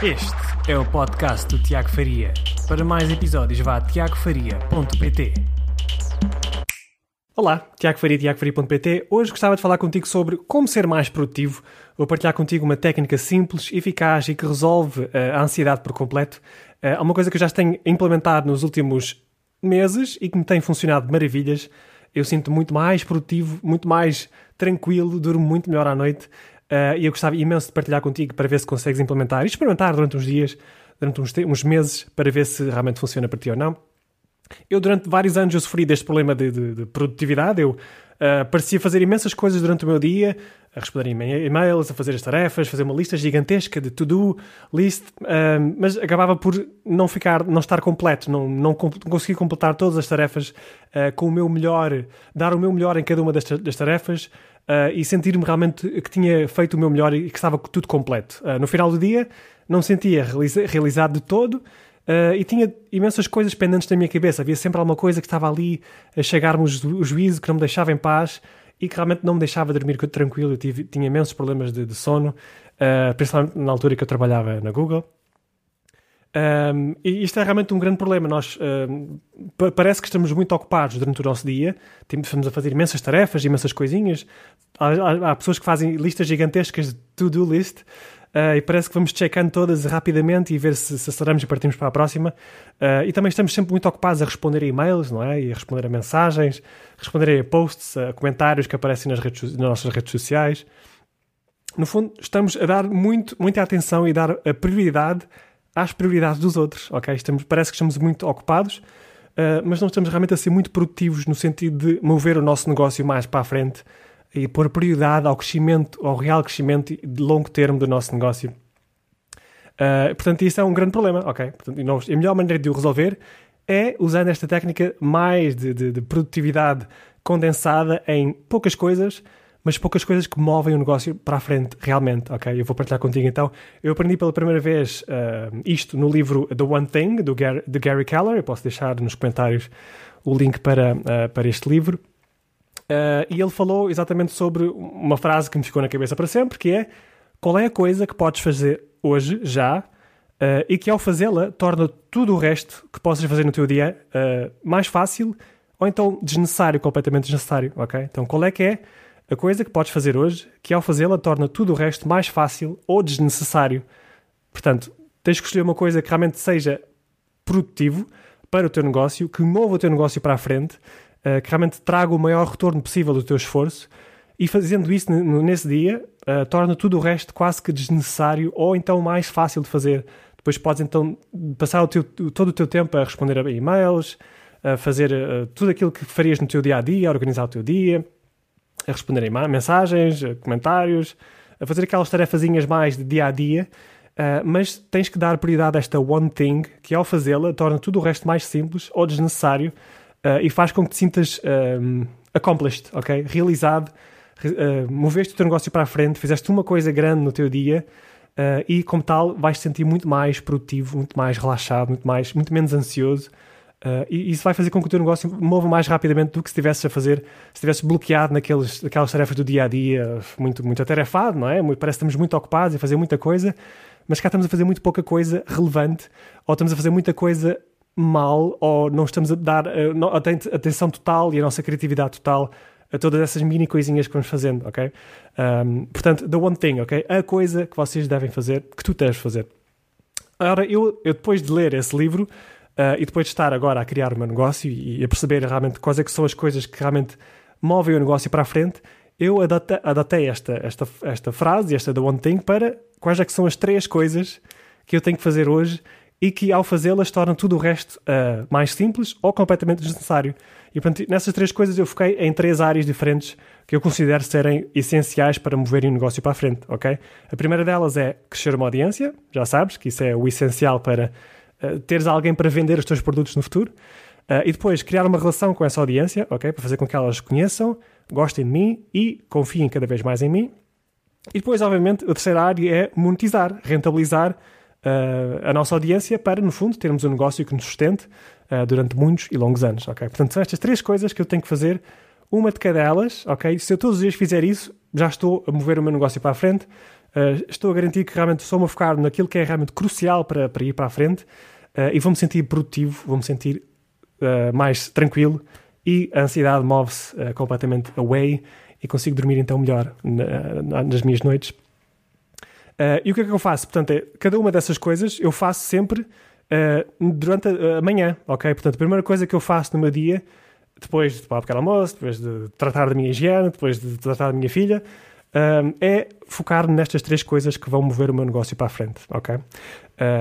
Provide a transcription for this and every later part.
Este é o podcast do Tiago Faria. Para mais episódios, vá a tiagofaria.pt. Olá, Tiago Faria, tiagofaria.pt. Hoje gostava de falar contigo sobre como ser mais produtivo. Vou partilhar contigo uma técnica simples, eficaz e que resolve uh, a ansiedade por completo. É uma coisa que eu já tenho implementado nos últimos meses e que me tem funcionado de maravilhas. Eu sinto muito mais produtivo, muito mais tranquilo, durmo muito melhor à noite. Uh, e eu gostava imenso de partilhar contigo para ver se consegues implementar e experimentar durante uns dias, durante uns, uns meses, para ver se realmente funciona para ti ou não. Eu, durante vários anos, eu sofri deste problema de, de, de produtividade. Eu uh, parecia fazer imensas coisas durante o meu dia, a responder e-mails, a fazer as tarefas, fazer uma lista gigantesca de to-do list, uh, mas acabava por não ficar, não estar completo, não, não conseguir completar todas as tarefas uh, com o meu melhor, dar o meu melhor em cada uma das, das tarefas e sentir-me realmente que tinha feito o meu melhor e que estava tudo completo. no final do dia, não sentia realizado de todo, Uh, e tinha imensas coisas pendentes na minha cabeça. Havia sempre alguma coisa que estava ali a chegar-me o juízo, que não me deixava em paz e que realmente não me deixava dormir tranquilo. Eu tive, tinha imensos problemas de, de sono, uh, principalmente na altura que eu trabalhava na Google. Um, e isto é realmente um grande problema. Nós um, parece que estamos muito ocupados durante o nosso dia, estamos a fazer imensas tarefas, imensas coisinhas. Há, há, há pessoas que fazem listas gigantescas de to-do list Uh, e parece que vamos checando todas rapidamente e ver se, se aceleramos e partimos para a próxima. Uh, e também estamos sempre muito ocupados a responder a e-mails, não é? E a responder a mensagens, responder a posts, a comentários que aparecem nas, redes, nas nossas redes sociais. No fundo, estamos a dar muito, muita atenção e dar a prioridade às prioridades dos outros, ok? Estamos, parece que estamos muito ocupados, uh, mas não estamos realmente a ser muito produtivos no sentido de mover o nosso negócio mais para a frente e pôr prioridade ao crescimento, ao real crescimento de longo termo do nosso negócio. Uh, portanto, isso é um grande problema, ok? Portanto, a melhor maneira de o resolver é usando esta técnica mais de, de, de, produtividade condensada em poucas coisas, mas poucas coisas que movem o negócio para a frente realmente, ok? Eu vou partilhar contigo então. Eu aprendi pela primeira vez uh, isto no livro The One Thing, do Gary, de Gary Keller. Eu posso deixar nos comentários o link para, uh, para este livro. Uh, e ele falou exatamente sobre uma frase que me ficou na cabeça para sempre, que é qual é a coisa que podes fazer hoje, já, uh, e que ao fazê-la torna tudo o resto que possas fazer no teu dia uh, mais fácil ou então desnecessário, completamente desnecessário, ok? Então qual é que é a coisa que podes fazer hoje que ao fazê-la torna tudo o resto mais fácil ou desnecessário? Portanto, tens que escolher uma coisa que realmente seja produtivo para o teu negócio, que mova o teu negócio para a frente, uh, que realmente traga o maior retorno possível do teu esforço e fazendo isso nesse dia uh, torna tudo o resto quase que desnecessário ou então mais fácil de fazer. Depois podes então passar o teu, todo o teu tempo a responder a e-mails, a fazer uh, tudo aquilo que farias no teu dia a dia, a organizar o teu dia, a responder a mensagens, comentários, a fazer aquelas tarefazinhas mais de dia a dia. Uh, mas tens que dar prioridade a esta one thing que, ao fazê-la, torna tudo o resto mais simples ou desnecessário uh, e faz com que te sintas um, accomplished, ok? Realizado, uh, moveste o teu negócio para a frente, fizeste uma coisa grande no teu dia uh, e, como tal, vais te sentir muito mais produtivo, muito mais relaxado, muito, mais, muito menos ansioso. Uh, e isso vai fazer com que o teu negócio mova mais rapidamente do que se estivesse a fazer, se estivesse bloqueado naqueles, naquelas tarefas do dia a dia, muito, muito atarefado, não é? Parece que estamos muito ocupados a fazer muita coisa, mas cá estamos a fazer muito pouca coisa relevante, ou estamos a fazer muita coisa mal ou não estamos a dar uh, atenção total e a nossa criatividade total a todas essas mini coisinhas que vamos fazendo, ok? Um, portanto, the one thing, ok? A coisa que vocês devem fazer, que tu deves fazer. Ora, eu, eu depois de ler esse livro uh, e depois de estar agora a criar o meu negócio e, a perceber realmente quais é que são as coisas que realmente movem o negócio para a frente, eu adaptei, esta, esta, esta frase, esta the one thing, para quais é que são as três coisas que eu tenho que fazer hoje e que ao fazê-las tornam tudo o resto uh, mais simples ou completamente desnecessário. E portanto, nessas três coisas eu foquei em três áreas diferentes que eu considero serem essenciais para moverem o negócio para a frente, ok? A primeira delas é crescer uma audiência, já sabes que isso é o essencial para uh, teres alguém para vender os teus produtos no futuro. Uh, e depois criar uma relação com essa audiência, ok? Para fazer com que elas conheçam, gostem de mim e confiem cada vez mais em mim. E depois, obviamente, a terceira área é monetizar, rentabilizar uh, a nossa audiência para, no fundo, termos um negócio que nos sustente uh, durante muitos e longos anos, ok? Portanto, são estas três coisas que eu tenho que fazer, uma de cada elas, ok? Se eu todos os dias fizer isso, já estou a mover o meu negócio para a frente, Uh, estou a garantir que realmente estou-me a focar naquilo que é realmente crucial para, para ir para a frente uh, e vou-me sentir produtivo, vou-me sentir uh, mais tranquilo e a ansiedade move-se completamente away e consigo dormir então melhor na, nas minhas noites. e o que é que eu faço? Portanto, é, cada uma dessas coisas eu faço sempre durante a, a manhã, ok? Portanto, a primeira coisa que eu faço no meu dia, depois de tomar um pequeno almoço, depois de tratar da minha higiene, depois de tratar da minha filha, um, é focar nestas três coisas que vão mover o meu negócio para a frente, ok? Uh,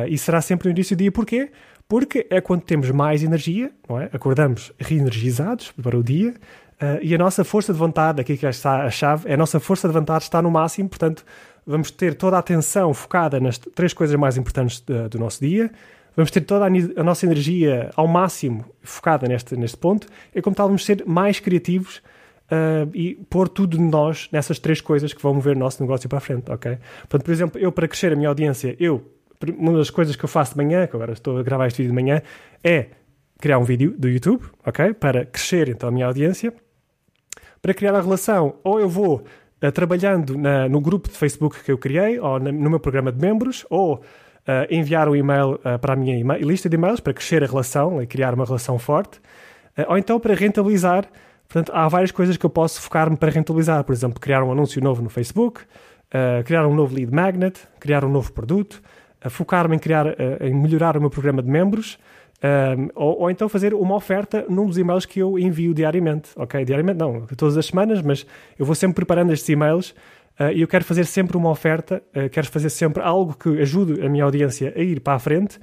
e será sempre no início do dia, porquê? Porque é quando temos mais energia, não é? Acordamos reenergizados para o dia uh, e a nossa força de vontade, aqui que está a chave, é a nossa força de vontade está no máximo, portanto, vamos ter toda a atenção focada nas três coisas mais importantes do, do nosso dia, vamos ter toda a, a, nossa energia ao máximo focada neste, neste ponto, e como tal, vamos ser mais criativos uh, e pôr tudo de nós nessas três coisas que vão mover o nosso negócio para a frente, ok? Portanto, por exemplo, eu para crescer a minha audiência, eu, uma das coisas que eu faço de manhã, que agora estou a gravar este vídeo de manhã, é criar um vídeo do YouTube, ok? Para crescer então a minha audiência. Para criar a relação, ou eu vou uh, trabalhando na, no grupo de Facebook que eu criei, ou na, no meu programa de membros, ou Uh, enviar um e-mail uh, para a minha lista de e-mails para crescer a relação e criar uma relação forte, uh, ou então para rentabilizar Portanto, há várias coisas que eu posso focar-me para rentabilizar. Por exemplo, criar um anúncio novo no Facebook, uh, criar um novo lead magnet, criar um novo produto, uh, focar-me em, criar, uh, em melhorar o meu programa de membros, ou, ou, então fazer uma oferta num dos e-mails que eu envio diariamente. Ok, diariamente não, todas as semanas, mas eu vou sempre preparando estes e-mails e eu quero fazer sempre uma oferta, quero fazer sempre algo que ajude a minha audiência a ir para a frente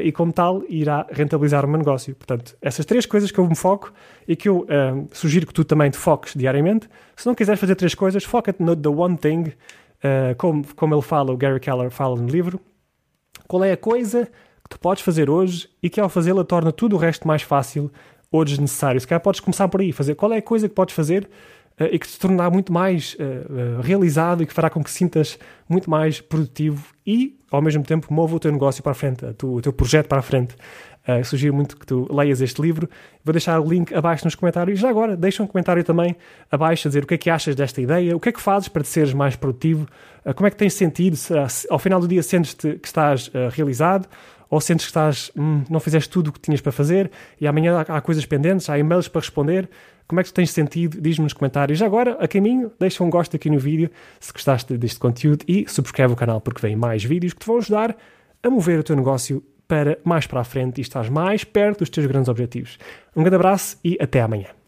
e, como tal, irá rentabilizar o meu negócio. Portanto, essas três coisas que eu me foco e que eu uh, sugiro que tu também te foques diariamente. Se não quiseres fazer três coisas, foca-te no The One Thing, uh, como, como ele fala, o Gary Keller fala no livro. Qual é a coisa que tu podes fazer hoje e que ao fazê-la torna tudo o resto mais fácil ou desnecessário? Se calhar podes começar por aí, fazer qual é a coisa que podes fazer e que te tornará muito mais realizado e que fará com que sintas muito mais produtivo e ao mesmo tempo move o teu negócio para a frente, o teu projeto para a frente. Uh, sugiro muito que tu leias este livro. Vou deixar o link abaixo nos comentários. Já agora, deixa um comentário também abaixo a dizer o que é que achas desta ideia, o que é que fazes para te seres mais produtivo, uh, como é que tens sentido, se, se, ao final do dia sentes-te que estás uh, realizado ou sentes que estás, hum, não fizeste tudo o que tinhas para fazer e amanhã há, há coisas pendentes, há e-mails para responder. Como é que tu tens sentido? Diz-me nos comentários. Já agora, a caminho, deixa um gosto aqui no vídeo se gostaste deste conteúdo e subscreve o canal porque vem mais vídeos que te vão ajudar a mover o teu negócio para mais para a frente e estás mais perto dos teus grandes objetivos. Um grande abraço e até amanhã.